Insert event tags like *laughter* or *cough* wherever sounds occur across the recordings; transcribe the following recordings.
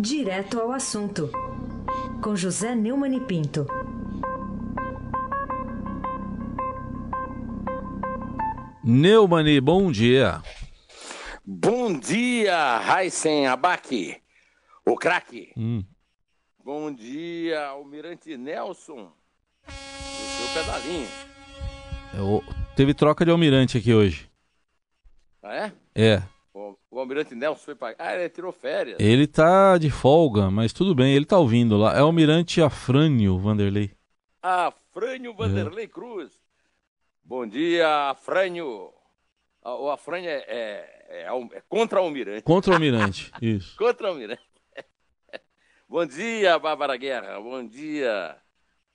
Direto ao assunto, com José Neumann e Pinto. Neumani, bom dia. Bom dia, Raisen Abac, o craque. Hum. Bom dia, Almirante Nelson, o seu pedalinho. É, o- Teve troca de almirante aqui hoje. Ah, é? É. O, o Almirante Nelson foi para. Ah, ele tirou férias. Ele tá de folga, mas tudo bem, ele tá ouvindo lá. É o almirante Afrânio Vanderlei. Ah, Frânio Vanderlei Cruz. Bom dia, Afrânio. Ah, O Afrânio é, é, é, é contra-almirante. Contra o almirante, *laughs* isso. Contra-almirante. *laughs* Bom dia, Bárbara Guerra. Bom dia,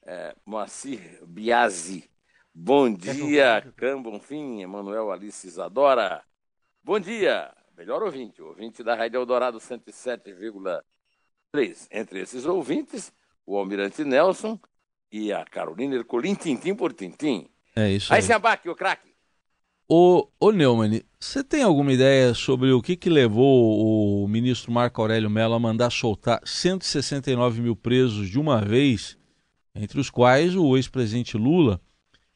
é, Moacir Biasi. Bom dia, Cam Bonfim, Emanuel Alice Isadora. Bom dia, melhor ouvinte, ouvinte da Rádio Eldorado 107,3. Entre esses ouvintes, o Almirante Nelson e a Carolina Ercolim, tintim por tintim. É isso aí. Aí se abaque, o craque. Ô, ô Neumann, você tem alguma ideia sobre o que, que levou o ministro Marco Aurélio Mello a mandar soltar 169 mil presos de uma vez, entre os quais o ex-presidente Lula?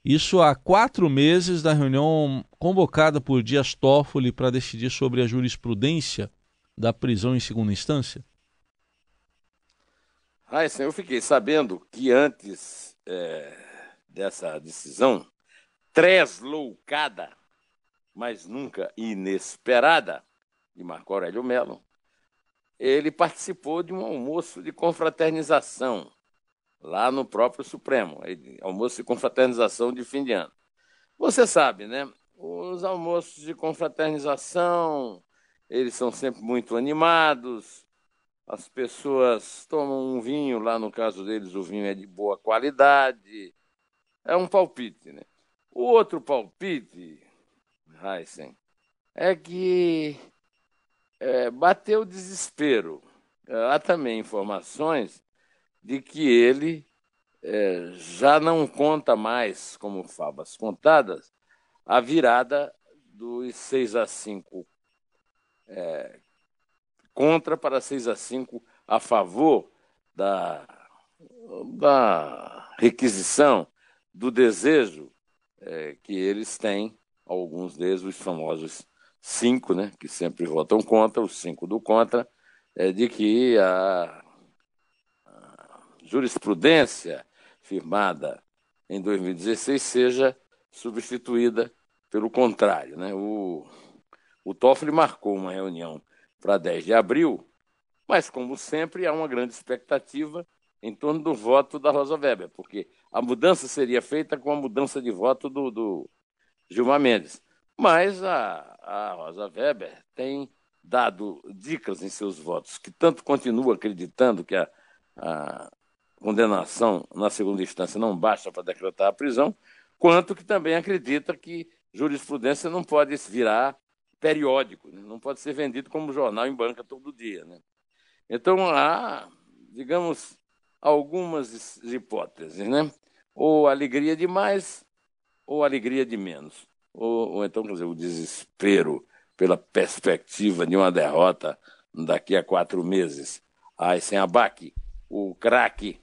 Isso há quatro meses da reunião convocada por Dias Toffoli para decidir sobre a jurisprudência da prisão em segunda instância? Raíssa, eu fiquei sabendo que antes é, dessa decisão, tresloucada, mas nunca inesperada, de Marco Aurélio Mello, ele participou de um almoço de confraternização lá no próprio Supremo, almoço de confraternização de fim de ano. Você sabe, né? Os almoços de confraternização, eles são sempre muito animados, as pessoas tomam um vinho, lá no caso deles o vinho é de boa qualidade. É um palpite, né? O outro palpite, Heisen, é que é, bateu desespero. É, Há também informações de que ele é, já não conta mais, como favas contadas, a virada dos 6 a 5 contra para 6 a 5 a favor da, da requisição, do desejo eh, que eles têm, alguns deles, os famosos cinco, né, que sempre votam contra, os cinco do contra, eh, de que a jurisprudência firmada em 2016 seja substituída pelo contrário. Né? O, o Toffoli marcou uma reunião para 10 de abril, mas, como sempre, há uma grande expectativa em torno do voto da Rosa Weber, porque a mudança seria feita com a mudança de voto do, do Gilmar Mendes. Mas a, a Rosa Weber tem dado dicas em seus votos, que tanto continua acreditando que a, a condenação na segunda instância não basta para decretar a prisão, quanto que também acredita que jurisprudência não pode virar periódico, né? não pode ser vendido como jornal em banca todo dia. Né? Então há, digamos, algumas hipóteses, né? Ou alegria demais, ou alegria de menos. Ou, ou então, quer dizer, o desespero pela perspectiva de uma derrota daqui a quatro meses. Ai, sem abaque, o craque.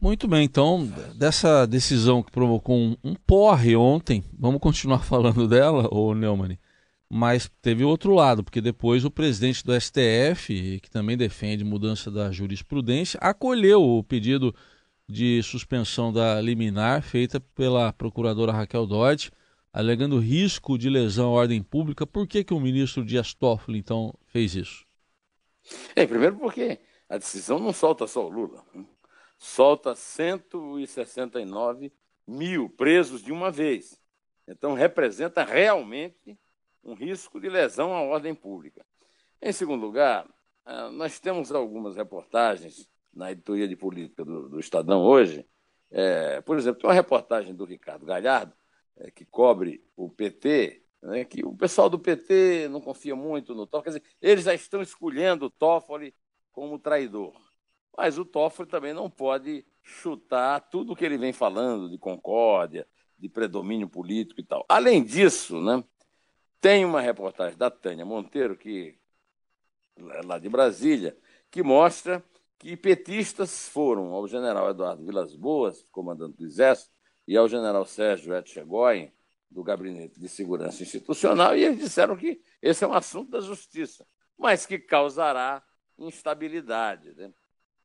Muito bem, então, dessa decisão que provocou um, um porre ontem, vamos continuar *laughs* falando dela, ô Neumann? Mas teve outro lado, porque depois o presidente do STF, que também defende mudança da jurisprudência, acolheu o pedido de suspensão da liminar feita pela procuradora Raquel Dodge, alegando risco de lesão à ordem pública. Por que, que o ministro Dias Toffoli, então, fez isso? É, primeiro porque a decisão não solta só o Lula, né? Solta 169 mil presos de uma vez. Então representa realmente um risco de lesão à ordem pública. Em segundo lugar, ah, nós temos algumas reportagens na editoria de política do, do Estadão hoje. É, por exemplo, tem uma reportagem do Ricardo Galhardo, é, que cobre o PT, né, que o pessoal do PT não confia muito no Toffoli. Quer dizer, eles já estão escolhendo o Toffoli como traidor. Mas o Toffoli também não pode chutar tudo o que ele vem falando de concórdia, de predomínio político e tal. Além disso, né, tem uma reportagem da Tânia Monteiro, que lá de Brasília, que mostra que petistas foram ao general Eduardo Vilas Boas, comandante do Exército, e ao general Sérgio Etchegoyen, do Gabinete de Segurança Institucional, e eles disseram que esse é um assunto da justiça, mas que causará instabilidade. Né?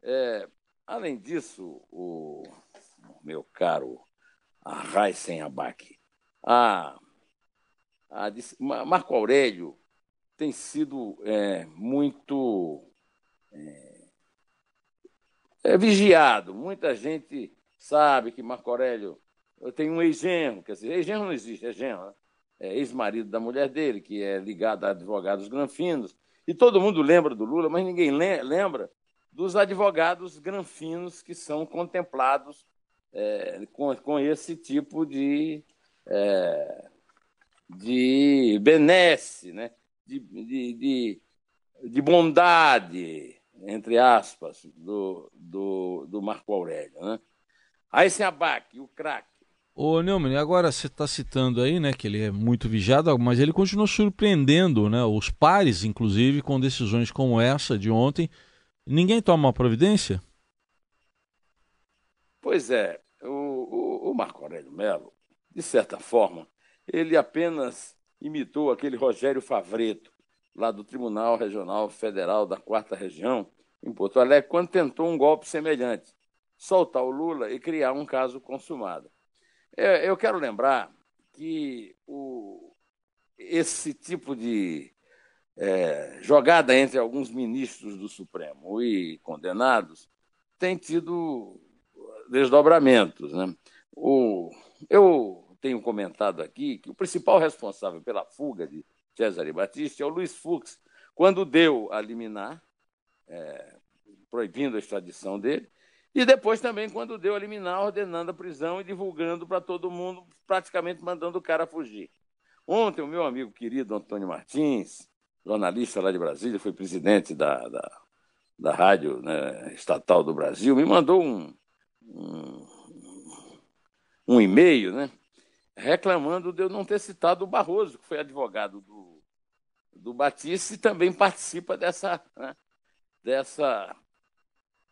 É, além disso, o meu caro Raisen Abac, a, a, Marco Aurélio tem sido é, muito é, é, vigiado. Muita gente sabe que Marco Aurélio tem um ex-genro, quer dizer, ex-genro não existe, é genro, né? é ex-marido da mulher dele, que é ligado a advogados granfinos. E todo mundo lembra do Lula, mas ninguém lembra dos advogados granfinos que são contemplados é, com, com esse tipo de, é, de benesse, né? de, de, de, de bondade, entre aspas, do, do, do Marco Aurélio. Né? Aí se abaque, o craque. Ô Neumann, agora você está citando aí, né, que ele é muito vigiado, mas ele continua surpreendendo, né, os pares, inclusive, com decisões como essa de ontem. Ninguém toma uma providência? Pois é, o, o, o Marco Aurélio Melo, de certa forma, ele apenas imitou aquele Rogério Favreto, lá do Tribunal Regional Federal da Quarta Região, em Porto Alegre, quando tentou um golpe semelhante, soltar o Lula e criar um caso consumado. É, eu quero lembrar que o, esse tipo de é, jogada entre alguns ministros do Supremo e condenados tem tido desdobramentos. Né? O, eu tenho comentado aqui que o principal responsável pela fuga de Cesare Batista é o Luiz Fux, quando deu a liminar, é, proibindo a extradição dele, e depois também quando deu a liminar, ordenando a prisão e divulgando para todo mundo, praticamente mandando o cara fugir. Ontem, o meu amigo querido Antônio Martins, jornalista lá de Brasília, foi presidente da, da, da Rádio né, Estatal do Brasil, me mandou um, um, um e-mail, né? reclamando de eu não ter citado o Barroso, que foi advogado do, do Batista e também participa dessa, né, dessa,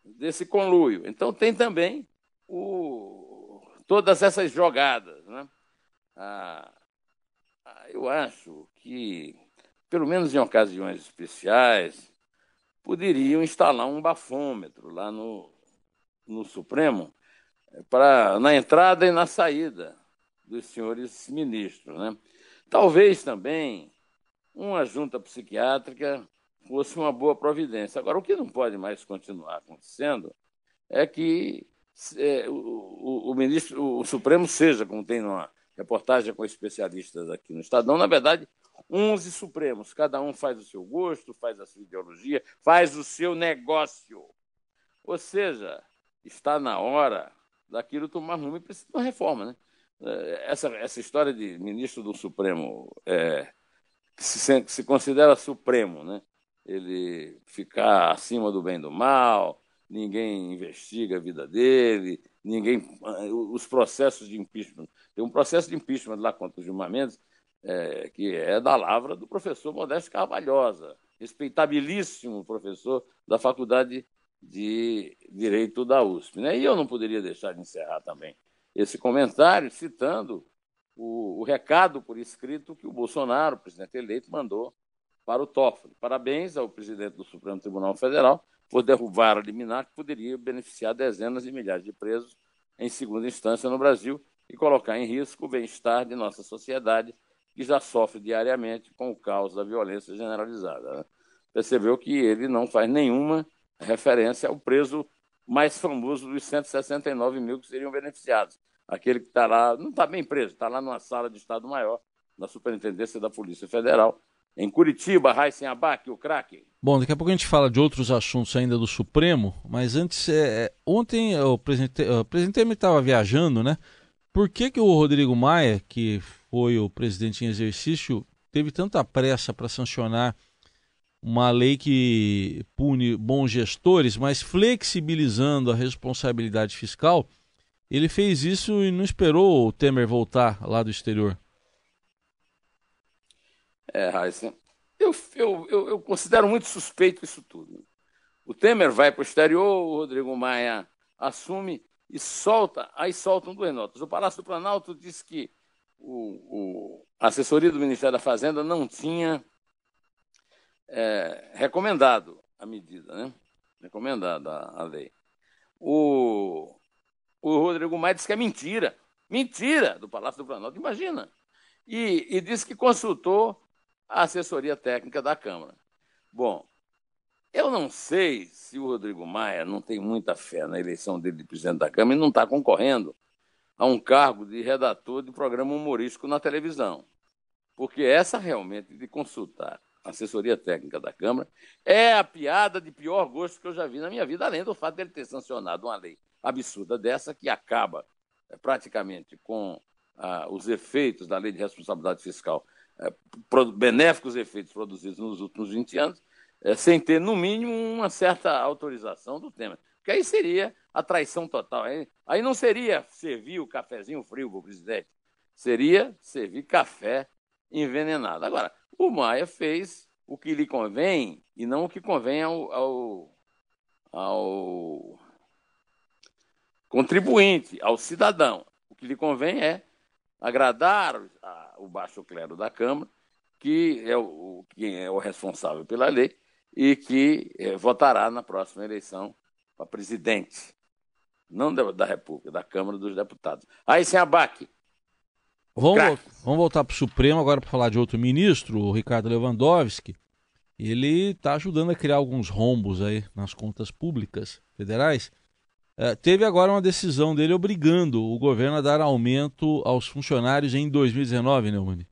desse conluio. Então tem também o, todas essas jogadas. Né? Ah, ah, eu acho que, pelo menos em ocasiões especiais, poderiam instalar um bafômetro lá no, no Supremo para na entrada e na saída dos senhores ministros. Né? Talvez também uma junta psiquiátrica fosse uma boa providência. Agora, o que não pode mais continuar acontecendo é que é, o, o, o, ministro, o Supremo seja, como tem numa reportagem com especialistas aqui no Estadão, na verdade, 11 Supremos, cada um faz o seu gosto, faz a sua ideologia, faz o seu negócio. Ou seja, está na hora daquilo tomar rumo e precisa de uma reforma, né? essa, essa história de ministro do Supremo é, que se, se considera supremo, né? ele ficar acima do bem e do mal, ninguém investiga a vida dele, ninguém os processos de impeachment. Tem um processo de impeachment lá contra o Gilmar Mendes, é, que é da lavra do professor Modesto Carvalhosa, respeitabilíssimo professor da Faculdade de Direito da USP. Né? E eu não poderia deixar de encerrar também esse comentário citando o, o, recado por escrito que o Bolsonaro, presidente eleito, mandou para o Toffoli. Parabéns ao presidente do Supremo Tribunal Federal por derrubar a liminar que poderia beneficiar dezenas de milhares de presos em segunda instância no Brasil e colocar em risco o bem-estar de nossa sociedade, que já sofre diariamente com o caos da violência generalizada. Né? Percebeu que ele não faz nenhuma referência ao preso mais famoso dos 169 mil que seriam beneficiados. Aquele que está lá, não está bem preso, está lá numa sala de Estado-Maior, na Superintendência da Polícia Federal, em Curitiba, Raíssen Abac, o craque. Bom, daqui a pouco a gente fala de outros assuntos ainda do Supremo, mas antes, é, é ontem o presidente, o presidente estava viajando, né? Por que, que o Rodrigo Maia, que foi o presidente em exercício, teve tanta pressa para sancionar uma lei que pune bons gestores, mas flexibilizando a responsabilidade fiscal, ele fez isso e não esperou o Temer voltar lá do exterior. É, eu, eu, eu, eu, considero muito suspeito isso tudo. O Temer vai para o exterior, o Rodrigo Maia assume e solta, aí soltam duas notas. O Palácio do Planalto diz que o, o a assessoria do Ministério da Fazenda não tinha é, recomendado a medida, né? Recomendada a, a lei. O, o Rodrigo Maia disse que é mentira. Mentira do Palácio do Planalto, imagina. E, e disse que consultou a assessoria técnica da Câmara. Bom, eu não sei se o Rodrigo Maia não tem muita fé na eleição dele de presidente da Câmara e não está concorrendo a um cargo de redator de programa humorístico na televisão. Porque essa realmente de consultar a assessoria técnica da Câmara é a piada de pior gosto que eu já vi na minha vida, além do fato dele ter sancionado uma lei absurda dessa que acaba é, praticamente com ah, os efeitos da lei de responsabilidade fiscal, benéficos efeitos produzidos nos últimos 20 anos, é, sem ter, no mínimo, uma certa autorização do Temer. Porque aí seria a traição total. Aí não seria servir o cafezinho frio para o presidente, seria servir café envenenado. Agora, o Maia fez o que lhe convém e não o que convém ao, ao, ao contribuinte, ao cidadão. O que lhe convém é agradar a, o baixo clero da Câmara, que é o, quem é o responsável pela lei e que é, votará na próxima eleição para presidente, não da, da, República, da Câmara dos Deputados. Aí sem abaque. Vamos, vamos voltar para o Supremo agora para falar de outro ministro, o Ricardo Lewandowski. Ele está ajudando a criar alguns rombos aí nas contas públicas federais. É, teve agora uma decisão dele obrigando o governo a dar aumento aos funcionários em 2019, Neumann.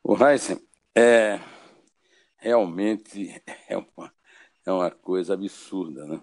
O Heisen, é, realmente é uma, é uma coisa absurda, né?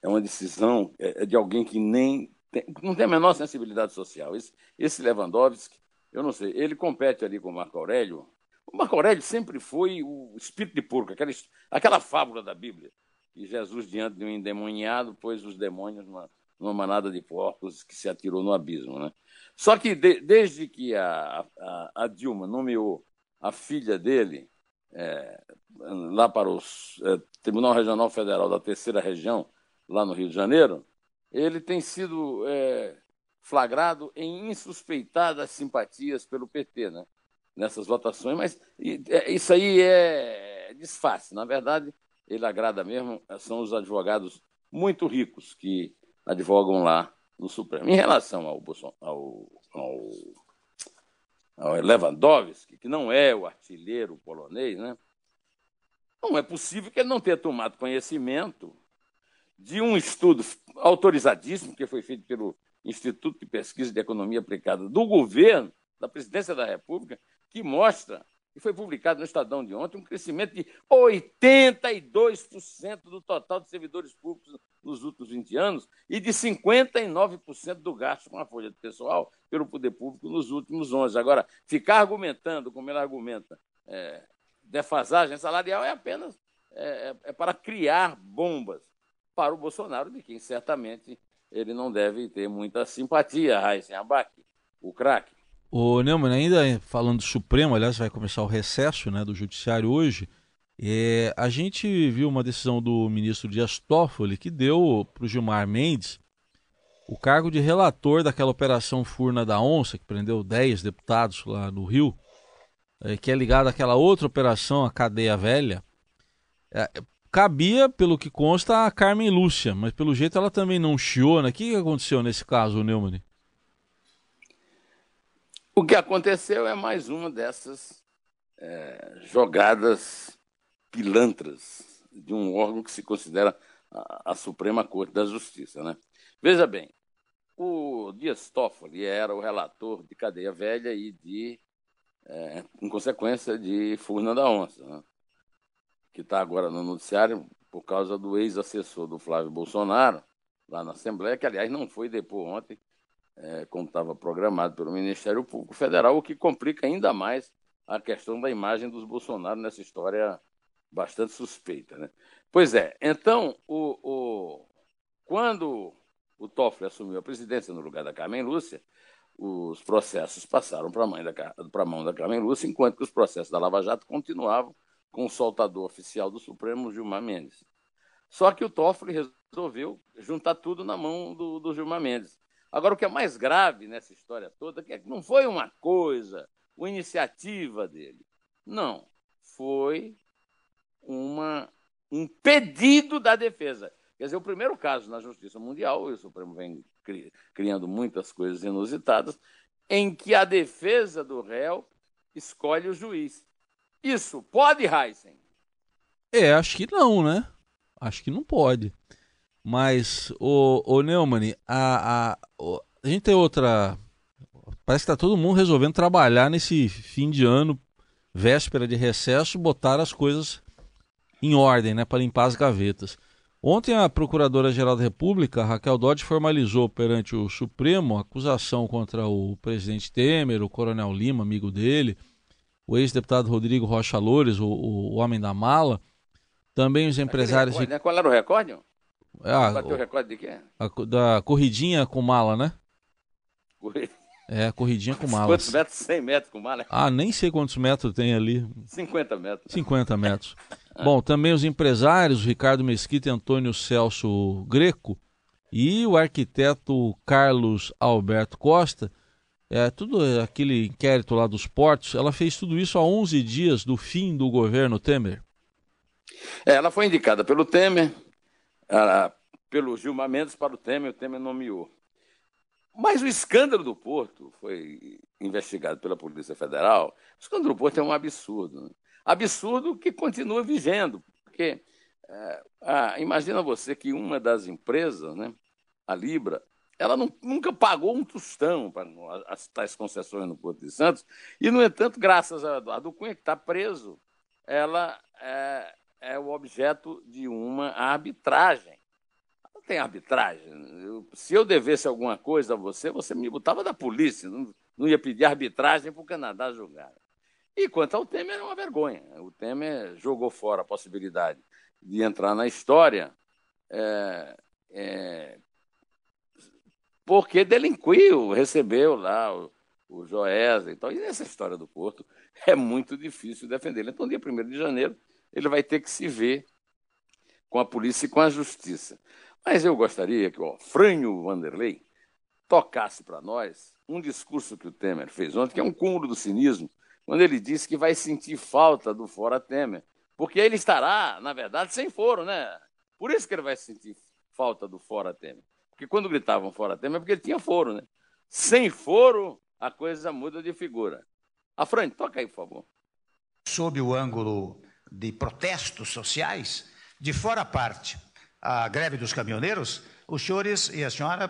É uma decisão é, é de alguém que nem tem, não tem a menor sensibilidade social. Esse, esse Lewandowski, eu não sei, ele compete ali com o Marco Aurélio. O Marco Aurélio sempre foi o espírito de porco, aquela, aquela fábula da Bíblia e Jesus, diante de um endemoniado, pôs os demônios numa, numa manada de porcos que se atirou no abismo. Né? Só que de, desde que a, a, a, Dilma nomeou a filha dele é, lá para o é, Tribunal Regional Federal da Terceira Região, lá no Rio de Janeiro, ele tem sido é, flagrado em insuspeitadas simpatias pelo PT, né? nessas votações, mas é, isso aí é disfarce. Na verdade, ele agrada mesmo são os advogados muito ricos que advogam lá no Supremo. Em relação ao, ao, ao, ao Lewandowski, que não é o artilheiro polonês, né? não é possível que ele não tenha tomado conhecimento de um estudo autorizadíssimo que foi feito pelo Instituto de Pesquisa de Economia Aplicada do governo, da Presidência da República, que mostra e foi publicado no Estadão de ontem, um crescimento de 82% do total de servidores públicos nos últimos 20 anos e de 59% do gasto com a folha de pessoal pelo poder público nos últimos 11. Agora, ficar argumentando, como ele argumenta, é, defasagem salarial é apenas é, é, é para criar bombas para o Bolsonaro, de quem certamente ele não deve ter muita simpatia, Raíssen Abac, o craque. O Neumann, ainda falando do Supremo, aliás, vai começar o recesso né, do Judiciário hoje. É, a gente viu uma decisão do ministro Dias Toffoli que deu para o Gilmar Mendes o cargo de relator daquela operação Furna da Onça, que prendeu 10 deputados lá no Rio, é, que é ligada àquela outra operação, a Cadeia Velha. É, cabia, pelo que consta, a Carmen Lúcia, mas pelo jeito ela também não chiou. Né? O que aconteceu nesse caso, Neumann? O que aconteceu é mais uma dessas é, jogadas pilantras de um órgão que se considera a, a, Suprema Corte da Justiça. Né? Veja bem, o Dias Toffoli era o relator de Cadeia Velha e de, é, em consequência, de Furna da Onça, né? que está agora no noticiário por causa do ex-assessor do Flávio Bolsonaro, lá na Assembleia, que, aliás, não foi depor ontem, é, como estava programado pelo Ministério Público Federal, o que complica ainda mais a questão da imagem dos Bolsonaro nessa história bastante suspeita. Né? Pois é, então, o, o, quando o Toffoli assumiu a presidência no lugar da Carmen Lúcia, os processos passaram para a mão da Carmen Lúcia, enquanto que os processos da Lava Jato continuavam com o soltador oficial do Supremo, Gilmar Mendes. Só que o Toffoli resolveu juntar tudo na mão do, do Gilmar Mendes. Agora, o que é mais grave nessa história toda é que não foi uma coisa, uma iniciativa dele. Não. Foi uma, um pedido da defesa. Quer dizer, o primeiro caso na Justiça Mundial, e o Supremo vem criando muitas coisas inusitadas, em que a defesa do réu escolhe o juiz. Isso pode, Heisen? É, acho que não, né? Acho que não pode. Mas, o, o Neumann, a, a, a gente tem outra. Parece que está todo mundo resolvendo trabalhar nesse fim de ano, véspera de recesso, botar as coisas em ordem, né, para limpar as gavetas. Ontem a Procuradora-Geral da República, Raquel Dodge, formalizou perante o Supremo a acusação contra o presidente Temer, o Coronel Lima, amigo dele, o ex-deputado Rodrigo Rocha Loures, o, o, homem da mala, também os empresários. Recorde, né? Qual era o recorde? Ah, Bateu o recorde de quê? A, da corridinha com mala, né? Corri... É, corridinha com *laughs* mala. Quantos metros? 100 metros com mala? Ah, nem sei quantos metros tem ali. 50 metros. 50 metros. *laughs* Bom, também os empresários, Ricardo Mesquita e Antônio Celso Greco, e o arquiteto Carlos Alberto Costa, é, tudo aquele inquérito lá dos portos, ela fez tudo isso há 11 dias do fim do governo Temer. É, ela foi indicada pelo Temer, pelo Gilmar Mendes para o Temer, o Temer nomeou. Mas o escândalo do Porto foi investigado pela Polícia Federal. O escândalo do Porto é um absurdo. Né? Absurdo que continua vigendo, porque é, ah, imagina você que uma das empresas, né, a Libra, ela não, nunca pagou um tostão para as tais concessões no Porto de Santos, e, no entanto, graças a, a do Cunha, que está preso, ela é, é, o objeto de uma arbitragem. Não tem arbitragem. Eu, se eu devesse alguma coisa a você, você me botava da polícia, não, não ia pedir arbitragem para o Canadá julgar. E quanto ao Temer, é uma vergonha. O Temer jogou fora a possibilidade de entrar na história é, é, porque delinquiu, recebeu lá o, o Joés e tal. E nessa história do Porto *laughs* é muito difícil defender. Então, dia 1 de janeiro, ele vai ter que se ver com a polícia e com a justiça. Mas eu gostaria que o Frânio Vanderlei tocasse para nós um discurso que o Temer fez ontem, que é um cúmulo do cinismo, quando ele disse que vai sentir falta do Fora Temer, porque ele estará, na verdade, sem foro, né? Por isso que ele vai sentir falta do Fora Temer. Porque quando gritavam Fora Temer é porque ele tinha foro, né? Sem foro, a coisa muda de figura. A Fran, toca aí, por favor. Sob o ângulo de protestos sociais, de fora a parte, a greve dos caminhoneiros, os senhores e a senhora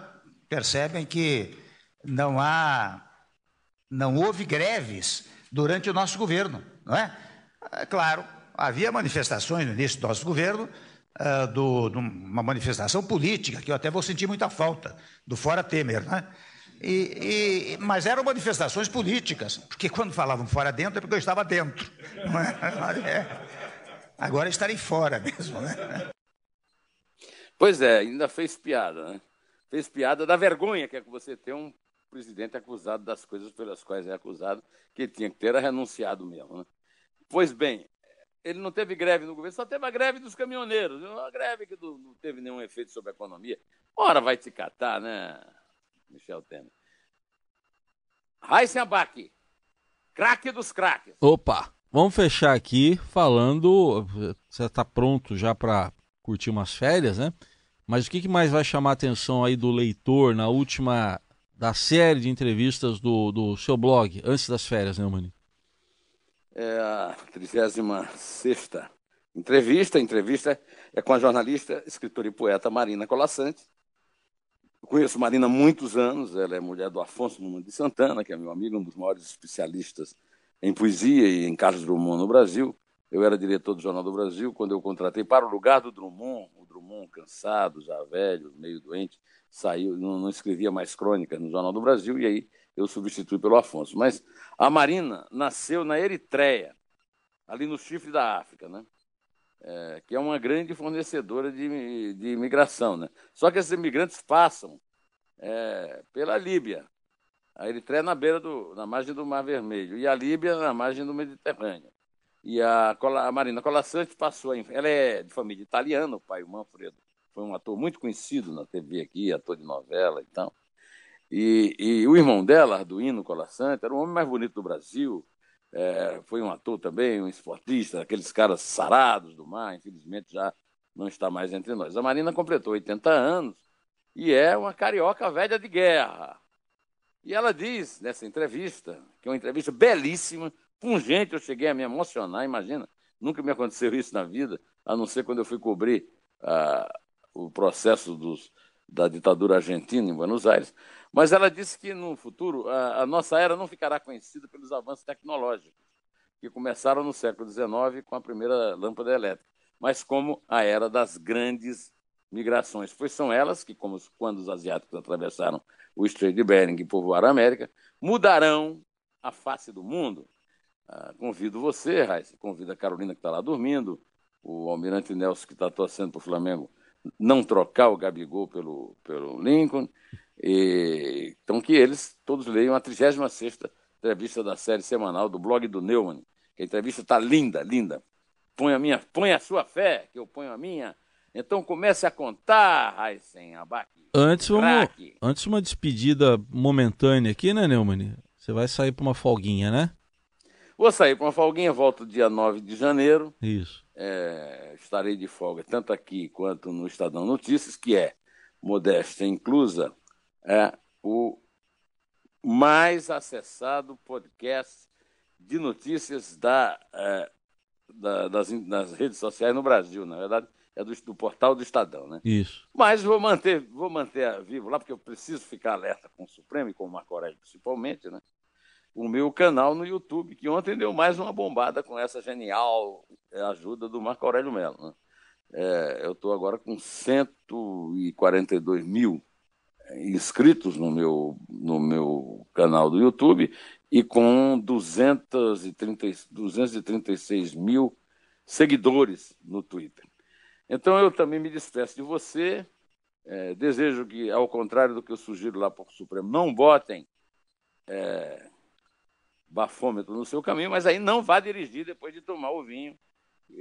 percebem que não há, não houve greves durante o nosso governo, não é? é claro, havia manifestações no início do nosso governo, uh, do, uma manifestação política, que eu até vou sentir muita falta, do Fora Temer, né? E, e, mas eram manifestações políticas, porque quando falavam fora dentro é porque eu estava dentro. É? *laughs* É. Agora estarei fora mesmo, né? *laughs* Pois é, ainda fez piada, né? Fez piada da vergonha que é que você tem um presidente acusado das coisas pelas quais é acusado, que ele tinha que ter renunciado mesmo. Né? Pois bem, ele não teve greve no governo, só teve a greve dos caminhoneiros, uma greve que não teve nenhum efeito sobre a economia. Ora, vai te catar, né, Michel Temer? Abac, craque dos craques. Opa, vamos fechar aqui falando, você está pronto já para curtir umas férias, né? Mas o que, mais vai chamar a atenção aí do leitor na última da série de entrevistas do, do seu blog, antes das férias, né, Mani? É a 36 entrevista. Entrevista é com a jornalista, escritora e poeta Marina Colassante. Eu conheço Marina há muitos anos, ela é mulher do Afonso Nunes de Santana, que é meu amigo, um dos maiores especialistas em poesia e em Carlos Drummond no Brasil. Eu era diretor do Jornal do Brasil quando eu contratei para o lugar do Drummond, o Drummond cansado, já velho, meio doente, saiu, não, não escrevia mais crônica no Jornal do Brasil, e aí eu substituí pelo Afonso. Mas a Marina nasceu na Eritreia, ali no chifre da África, né? É, que é uma grande fornecedora de, de imigração. Né? Só que esses imigrantes passam é, pela Líbia. A Eritreia na beira do, na margem do Mar Vermelho e a Líbia na margem do Mediterrâneo. E a, a Marina Colasanti passou. Ela é de família italiana, o pai, o Manfredo, foi um ator muito conhecido na TV aqui, ator de novela e tal. E, e o irmão dela, Arduino Colasanti, era o homem mais bonito do Brasil. É, foi um ator também, um esportista, aqueles caras sarados do mar, infelizmente já não está mais entre nós. A Marina completou 80 anos e é uma carioca velha de guerra. E ela diz nessa entrevista, que é uma entrevista belíssima, pungente, eu cheguei a me emocionar, imagina, nunca me aconteceu isso na vida, a não ser quando eu fui cobrir uh, o processo dos, da ditadura argentina em Buenos Aires. Mas ela disse que no futuro a, a nossa era não ficará conhecida pelos avanços tecnológicos, que começaram no século XIX com a primeira lâmpada elétrica, mas como a era das grandes migrações, pois são elas que, como quando os asiáticos atravessaram o Estreito de Bering e povoaram a América, mudarão a face do mundo. Ah, convido você, Raíssa, convido a Carolina que está lá dormindo, o Almirante Nelson que está torcendo para o Flamengo não trocar o Gabigol pelo, pelo Lincoln. E, então, que eles todos leiam a 36 entrevista da série semanal do blog do Neumann. A entrevista está linda, linda. Põe a, minha, põe a sua fé, que eu ponho a minha. Então comece a contar, Raíssen Abac. Antes, vamos, antes uma despedida momentânea aqui, né, Neumann? Você vai sair para uma folguinha, né? Vou sair para uma folguinha, volto dia 9 de janeiro. Isso. É, estarei de folga tanto aqui quanto no Estadão Notícias, que é, modéstia inclusa, é o mais acessado podcast de notícias da, é, da, das, das, redes sociais no Brasil. Na verdade, é do, do, portal do Estadão, né? Isso. Mas vou manter, vou manter vivo lá, porque eu preciso ficar alerta com o Supremo e com o Marco Aurélio principalmente, né? o meu canal no YouTube, que ontem deu mais uma bombada com essa genial ajuda do Marco Aurélio Melo. Né? É, eu estou agora com 142 mil inscritos no meu, no meu canal do YouTube e com 230, 236 mil seguidores no Twitter. Então eu também me despeço de você. É, desejo que, ao contrário do que eu sugiro lá para o Supremo, não botem é, bafômetro no seu caminho, mas aí não vá dirigir depois de tomar o vinho,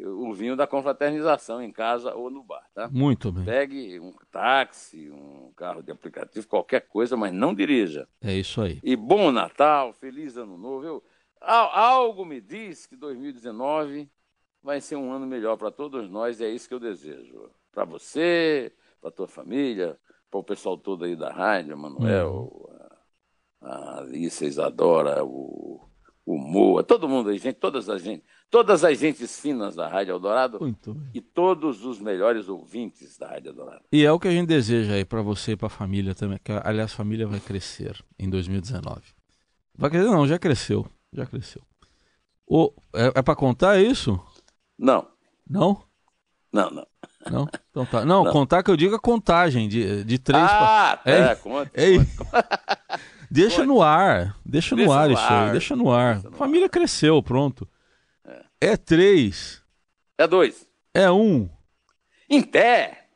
o vinho da confraternização em casa ou no bar, tá? Muito bem. Pegue um táxi, um carro de aplicativo, qualquer coisa, mas não dirija. É isso aí. E bom Natal, feliz ano novo. Eu, algo me diz que 2019 vai ser um ano melhor para todos nós e é isso que eu desejo. Para você, para tua família, para o pessoal todo aí da rádio, Manuel, hum a Alice, a Isadora, o, o Moa, todo mundo aí, gente, todas as gente, todas as gentes finas da Rádio Eldorado e todos os melhores ouvintes da Rádio Eldorado. E é o que a gente deseja aí para você e para a família também, que aliás a família vai crescer em 2019. Vai crescer não, já cresceu, já cresceu. O, é, é para contar isso? Não. Não? Não, não. Não? Então tá. Não, não. contar que eu diga contagem de, de três. Ah, pra... tá, é, conta, é, conta. *laughs* Deixa no ar. Deixa no ar isso aí. Deixa no ar. Família cresceu, pronto. É. é três. É dois. É um. Em pé.